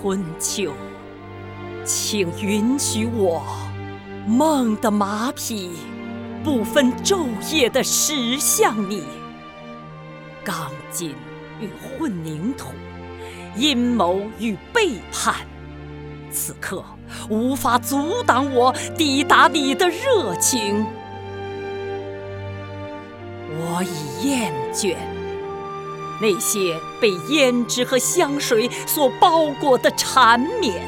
春秋，请允许我梦的马匹不分昼夜地驶向你，钢筋与混凝土，阴谋与背叛，此刻无法阻挡我抵达你的热情。我已厌倦那些被胭脂和香水所包裹的缠绵，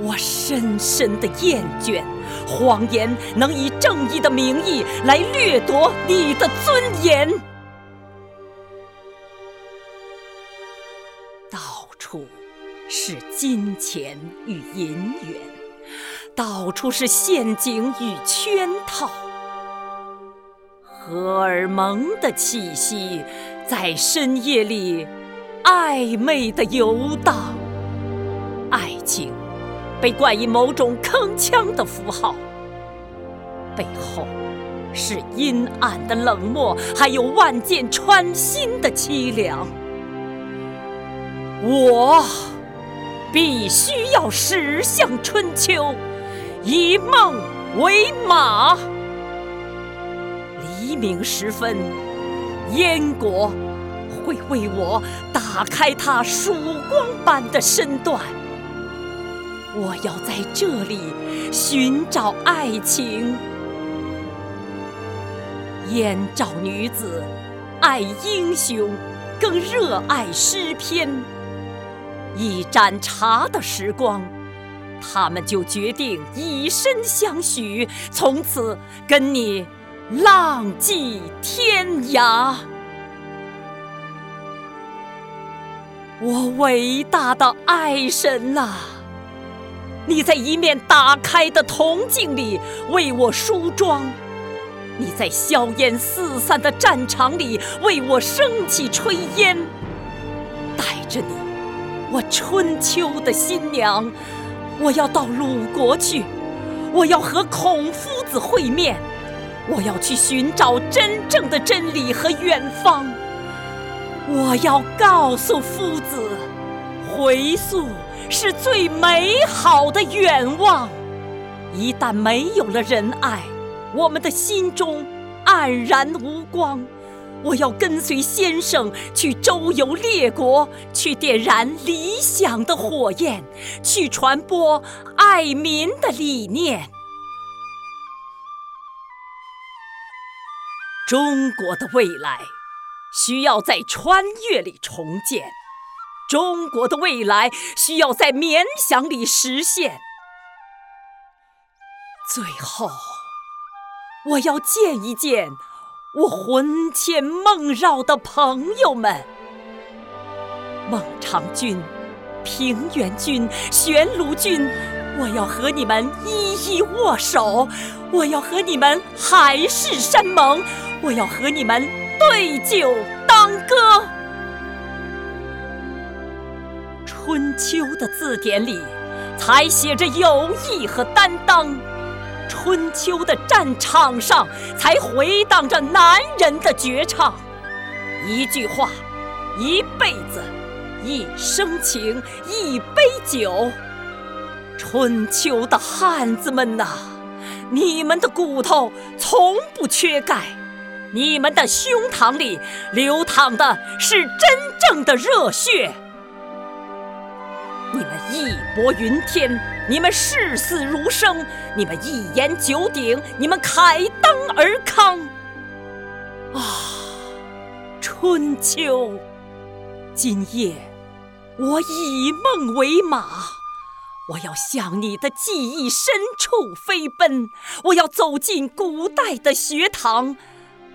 我深深的厌倦谎言能以正义的名义来掠夺你的尊严。到处是金钱与银元，到处是陷阱与圈套。荷尔蒙的气息在深夜里暧昧的游荡，爱情被冠以某种铿锵的符号，背后是阴暗的冷漠，还有万箭穿心的凄凉。我必须要驶向春秋，以梦为马。黎明时分，燕国会为我打开它曙光般的身段。我要在这里寻找爱情。燕赵女子爱英雄，更热爱诗篇。一盏茶的时光，他们就决定以身相许，从此跟你。浪迹天涯，我伟大的爱神呐！你在一面打开的铜镜里为我梳妆，你在硝烟四散的战场里为我升起炊烟。带着你，我春秋的新娘，我要到鲁国去，我要和孔夫子会面。我要去寻找真正的真理和远方。我要告诉夫子，回溯是最美好的愿望。一旦没有了仁爱，我们的心中黯然无光。我要跟随先生去周游列国，去点燃理想的火焰，去传播爱民的理念。中国的未来需要在穿越里重建，中国的未来需要在冥想里实现。最后，我要见一见我魂牵梦绕的朋友们：孟尝君、平原君、玄卢君。我要和你们一一握手，我要和你们海誓山盟。我要和你们对酒当歌。春秋的字典里才写着友谊和担当，春秋的战场上才回荡着男人的绝唱。一句话，一辈子，一生情，一杯酒。春秋的汉子们呐，你们的骨头从不缺钙。你们的胸膛里流淌的是真正的热血，你们义薄云天，你们视死如生，你们一言九鼎，你们凯当而康。啊，春秋，今夜我以梦为马，我要向你的记忆深处飞奔，我要走进古代的学堂。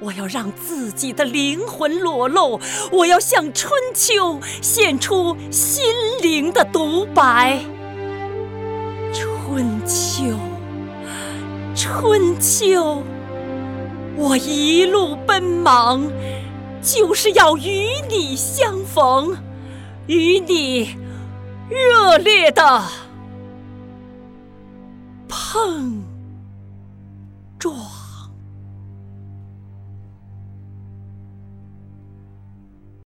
我要让自己的灵魂裸露，我要向春秋献出心灵的独白。春秋，春秋，我一路奔忙，就是要与你相逢，与你热烈的碰撞。